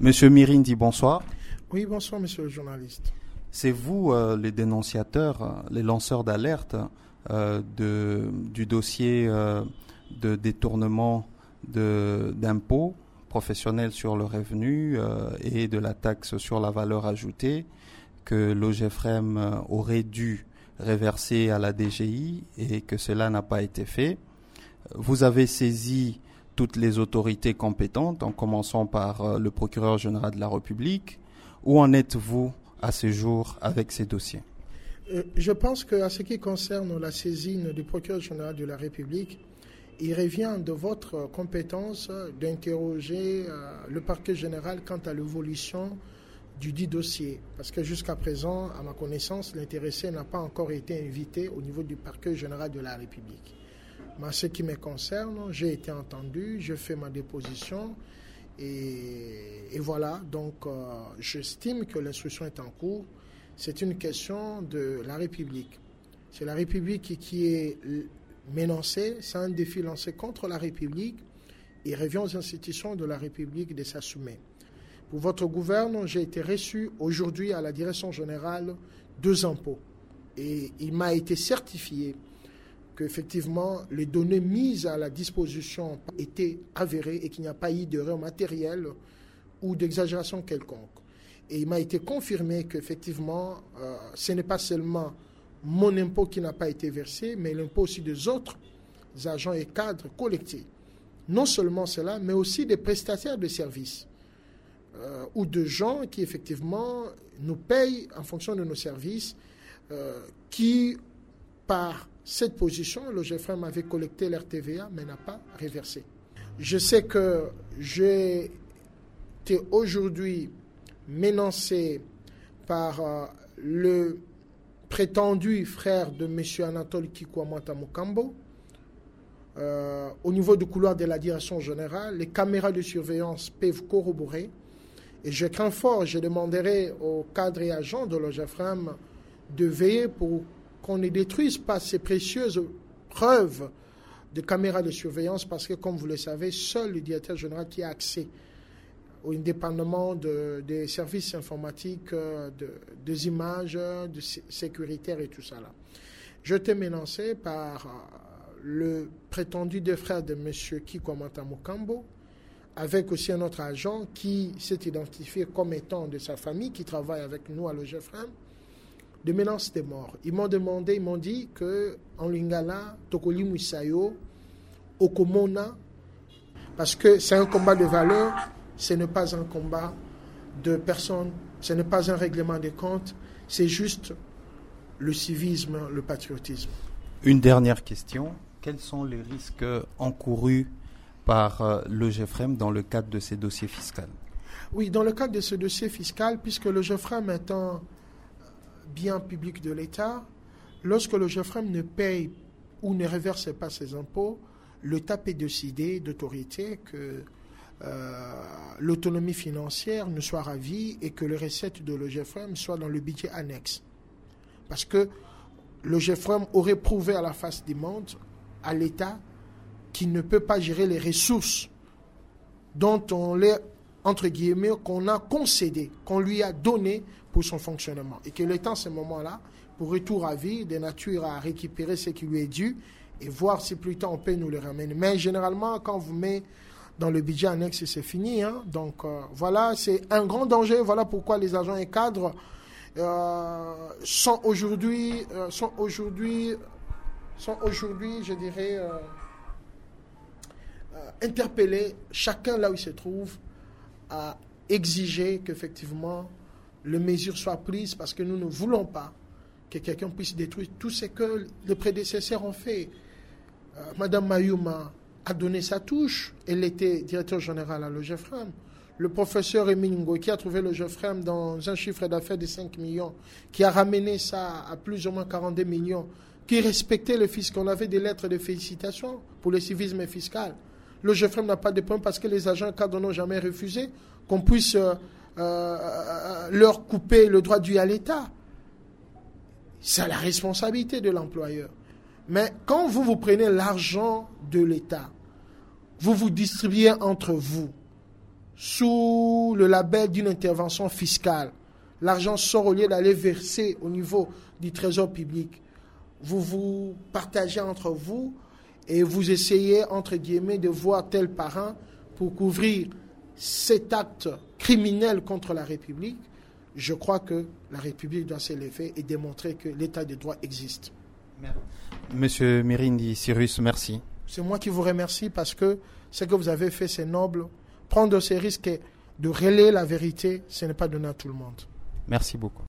Monsieur Mirindi, bonsoir. Oui, bonsoir, monsieur le journaliste. C'est vous, euh, les dénonciateurs, euh, les lanceurs d'alerte euh, du dossier de détournement d'impôts professionnels sur le revenu et de la taxe sur la valeur ajoutée que l'OGFREM aurait dû reverser à la DGI et que cela n'a pas été fait. Vous avez saisi toutes les autorités compétentes, en commençant par le procureur général de la République. Où en êtes-vous à ce jour avec ces dossiers? Euh, Je pense qu'à ce qui concerne la saisine du procureur général de la République, il revient de votre compétence d'interroger euh, le parquet général quant à l'évolution du dit dossier. Parce que jusqu'à présent, à ma connaissance, l'intéressé n'a pas encore été invité au niveau du parquet général de la République. Mais ce qui me concerne, j'ai été entendu, je fais ma déposition et, voilà, donc euh, j'estime que l'instruction est en cours. C'est une question de la République. C'est la République qui, est menacée, c'est un défi lancé contre la République. Il revient aux institutions de la République de s'assumer. Pour votre gouvernement, j'ai été reçu aujourd'hui à la direction générale deux impôts. Et il m'a été certifié qu'effectivement, les données mises à la disposition étaient avérées et qu'il n'y a pas eu d'erreur matérielle ou d'exagération quelconque. Et il m'a été confirmé qu'effectivement, euh, ce n'est pas seulement mon impôt qui n'a pas été versé, mais l'impôt aussi des autres agents et cadres collectés. Non seulement cela, mais aussi des prestataires de services euh, ou de gens qui effectivement nous payent en fonction de nos services, euh, qui par cette position, le GFM avait collecté l'RTVA mais n'a pas reversé. Je sais que j'ai été aujourd'hui menacé par euh, le prétendu frère de M. Anatole Kikwamata Mukambo. Euh, au niveau du couloir de la direction générale, les caméras de surveillance peuvent corroborer. Et je crains fort, je demanderai aux cadres et agents de l'OGFRAM de veiller pour qu'on ne détruise pas ces précieuses preuves de caméras de surveillance parce que, comme vous le savez, seul le directeur général qui a accès au indépendamment des services informatiques, euh, de, des images, de sécuritaires et tout ça. Là. Je t'ai menacé par euh, le prétendu deux frères de M. Kikwamata Mukambo, avec aussi un autre agent qui s'est identifié comme étant de sa famille, qui travaille avec nous à l'OGFRAM, de menaces de mort. Ils m'ont demandé, ils m'ont dit que en lingala, tokoli musayo, okomona, parce que c'est un combat de valeur, ce n'est pas un combat de personnes, ce n'est pas un règlement des comptes, c'est juste le civisme, le patriotisme. Une dernière question. Quels sont les risques encourus par euh, le GFREM dans le cadre de ces dossiers fiscaux? Oui, dans le cadre de ce dossier fiscal, puisque le GFREM est un bien public de l'État, lorsque le GFREM ne paye ou ne reverse pas ses impôts, l'État peut décider d'autorité que euh, l'autonomie financière ne soit ravie et que les recettes de l'OGFREM soient dans le budget annexe. Parce que l'OGFREM aurait prouvé à la face du monde, à l'État, qu'il ne peut pas gérer les ressources dont on les, entre guillemets, qu'on a concédé, qu'on lui a donné son fonctionnement. Et que l'État, en ce moment-là, pour retour à vie, de nature à récupérer ce qui lui est dû et voir si plus tard on peut nous le ramener. Mais généralement, quand vous met dans le budget annexe, c'est fini. Hein. Donc euh, voilà, c'est un grand danger. Voilà pourquoi les agents et cadres euh, sont aujourd'hui, euh, sont aujourd'hui, sont aujourd'hui, je dirais, interpellés, chacun là où il se trouve, à exiger qu'effectivement les mesures soient prises parce que nous ne voulons pas que quelqu'un puisse détruire tout ce que les prédécesseurs ont fait. Euh, Madame Mayuma a donné sa touche. Elle était directeur général à l'OGFRAM. Le professeur Emingo qui a trouvé l'OGFRAM dans un chiffre d'affaires de 5 millions, qui a ramené ça à plus ou moins 42 millions, qui respectait le fisc. On avait des lettres de félicitations pour le civisme fiscal. L'OGFRAM n'a pas de point parce que les agents cadres n'ont jamais refusé qu'on puisse euh, euh, leur couper le droit dû à l'État. C'est la responsabilité de l'employeur. Mais quand vous vous prenez l'argent de l'État, vous vous distribuez entre vous, sous le label d'une intervention fiscale, l'argent sort au lieu d'aller verser au niveau du trésor public, vous vous partagez entre vous et vous essayez, entre guillemets, de voir tel parent pour couvrir cet acte criminel contre la République, je crois que la République doit s'élever et démontrer que l'état de droit existe. Monsieur Mirindi Cyrus, merci. C'est moi qui vous remercie parce que ce que vous avez fait, c'est noble. Prendre ces risques et de relayer la vérité, ce n'est pas donné à tout le monde. Merci beaucoup.